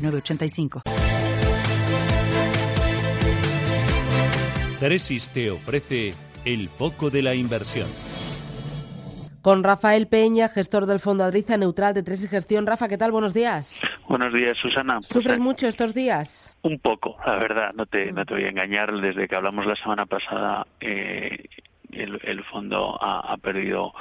906985. Tresis te ofrece el foco de la inversión. Con Rafael Peña, gestor del Fondo Adriza Neutral de Tresis Gestión. Rafa, ¿qué tal? Buenos días. Buenos días, Susana. ¿Sufres mucho estos días? Un poco, la verdad, no te, no te voy a engañar. Desde que hablamos la semana pasada, eh, el, el, fondo ha, ha perdido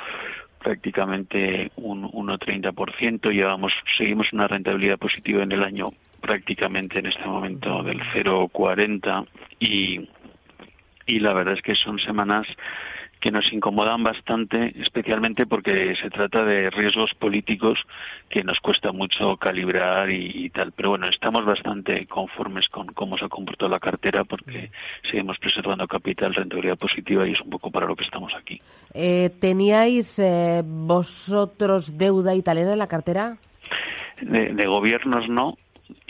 prácticamente un 1,30%. Llevamos, seguimos una rentabilidad positiva en el año prácticamente en este momento del 0,40 y, y la verdad es que son semanas que nos incomodan bastante, especialmente porque se trata de riesgos políticos que nos cuesta mucho calibrar y, y, tal. Pero bueno, estamos bastante conformes con cómo se ha comportado la cartera porque seguimos preservando capital, rentabilidad positiva y es un poco para lo que estamos aquí. Eh, ¿Teníais eh, vosotros deuda italiana en la cartera? De, de gobiernos no,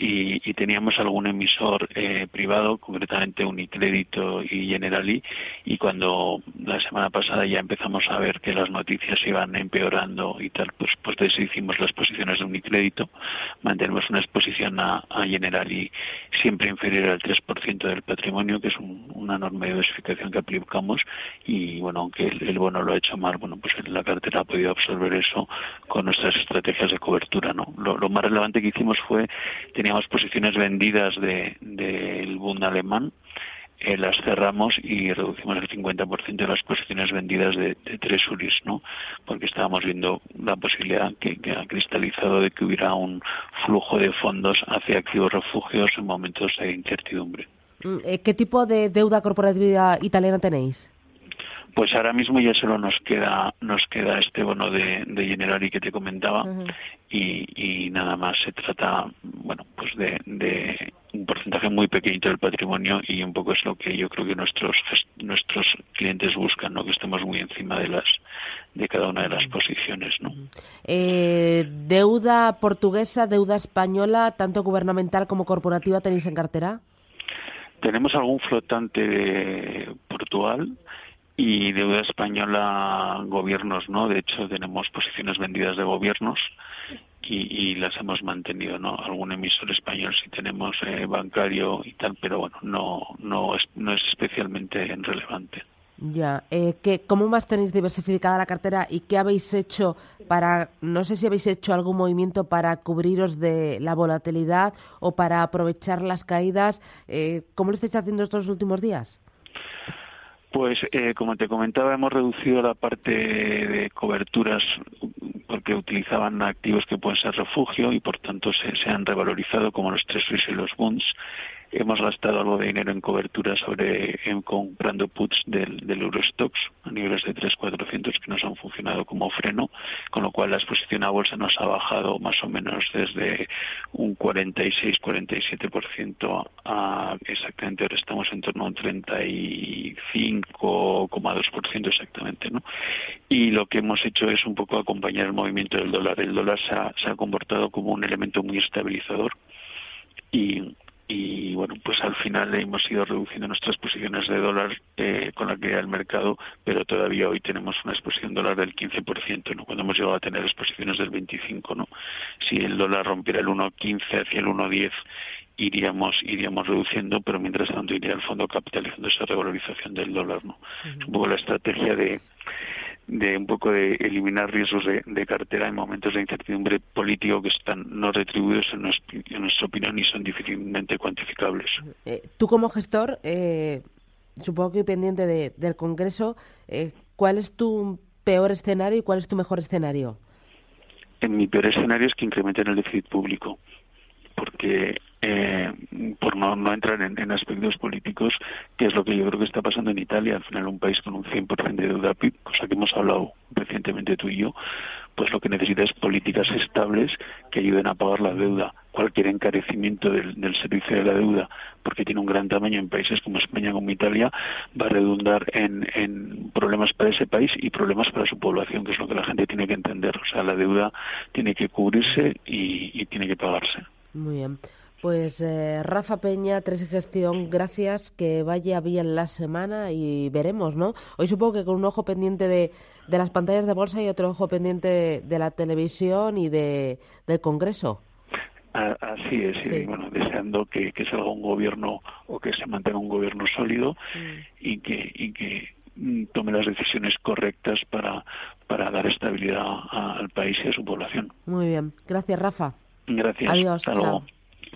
y, y, teníamos algún emisor eh, privado, concretamente Unicrédito y Generali, y cuando la semana pasada ya empezamos a ver que las noticias iban empeorando y tal, pues, pues deshicimos las posiciones de Unicrédito, mantenemos una exposición a, a Generali siempre inferior al 3% del patrimonio, que es un, una enorme diversificación que aplicamos, y bueno, aunque el, el, bono lo ha hecho mal, bueno, pues la cartera ha podido absorber eso con nuestras estrategias de cobertura, ¿no? Lo, lo más relevante que hicimos fue teníamos posiciones vendidas del de, Bund alemán, eh, las cerramos y reducimos el 50% de las posiciones vendidas de, de Treasuries, ¿no? Porque estábamos viendo la posibilidad que, que, ha cristalizado de que hubiera un flujo de fondos hacia activos refugios en momentos de incertidumbre. ¿Qué tipo de deuda corporativa italiana tenéis? Pues ahora mismo ya solo nos queda nos queda este bono de, de Generali que te comentaba uh -huh. y, y, nada más. Se trata bueno pues de, de, un porcentaje muy pequeñito del patrimonio y un poco es lo que yo creo que nuestros nuestros clientes buscan no que estemos muy encima de las de cada una de las posiciones no eh, deuda portuguesa deuda española tanto gubernamental como corporativa tenéis en cartera tenemos algún flotante de Portugal y deuda española gobiernos no de hecho tenemos posiciones vendidas de gobiernos y, y las hemos mantenido no algún emisor español sí tenemos eh, bancario y tal pero bueno no no es no es especialmente relevante ya, eh, ¿qué, ¿cómo más tenéis diversificada la cartera y qué habéis hecho para, no sé si habéis hecho algún movimiento para cubriros de la volatilidad o para aprovechar las caídas? Eh, ¿Cómo lo estáis haciendo estos últimos días? Pues, eh, como te comentaba, hemos reducido la parte de coberturas porque utilizaban activos que pueden ser refugio y, por tanto, se, han revalorizado como los treasuries y los bonds hemos gastado algo de dinero en cobertura sobre comprando puts del, del Eurostox a niveles de 3.400 que nos han funcionado como freno, con lo cual la exposición a bolsa nos ha bajado más o menos desde un 46-47% a exactamente ahora estamos en torno a un 35,2% exactamente, ¿no? Y lo que hemos hecho es un poco acompañar el movimiento del dólar. El dólar se ha comportado como un elemento muy estabilizador y y bueno, pues al final hemos ido reduciendo nuestras posiciones de dólar eh, con la caída del mercado, pero todavía hoy tenemos una exposición dólar del 15%, ¿no? Cuando hemos llegado a tener exposiciones del 25, ¿no? Si el dólar rompiera el 1.15 hacia el 1.10 iríamos iríamos reduciendo, pero mientras tanto iría el fondo capitalizando esa revalorización del dólar, ¿no? Es un poco la estrategia de de un poco de eliminar riesgos de, de, cartera en momentos de incertidumbre político que están no retribuidos en, nuestra, en nuestra opinión y son difícilmente cuantificables. Eh, tú como gestor, eh, supongo que pendiente de, del Congreso, eh, ¿cuál es tu peor escenario y cuál es tu mejor escenario? En mi peor escenario es que incrementen el déficit público, porque por no, no entrar en, en, aspectos políticos, que es lo que yo creo que está pasando en Italia, al final un país con un 100% de deuda PIB, cosa que hemos hablado recientemente tú y yo, pues lo que necesita es políticas estables que ayuden a pagar la deuda cualquier encarecimiento del, servicio de la deuda, porque tiene un gran tamaño en países como España, como Italia, va a redundar en, problemas para ese país y problemas para su población, que es lo que la gente tiene que entender. O sea, la deuda tiene que cubrirse y, tiene que pagarse. Muy bien. Pues eh, Rafa Peña, Tres Gestión, gracias, que vaya bien la semana y veremos, ¿no? Hoy supongo que con un ojo pendiente de, de las pantallas de bolsa y otro ojo pendiente de, la televisión y de, del Congreso. Así es, sí. bueno, deseando que, que, salga un gobierno o que se mantenga un gobierno sólido mm. y que, y que mm, tome las decisiones correctas para, para dar estabilidad al país y a su población. Muy bien, gracias Rafa. Gracias. Adiós. Hasta luego.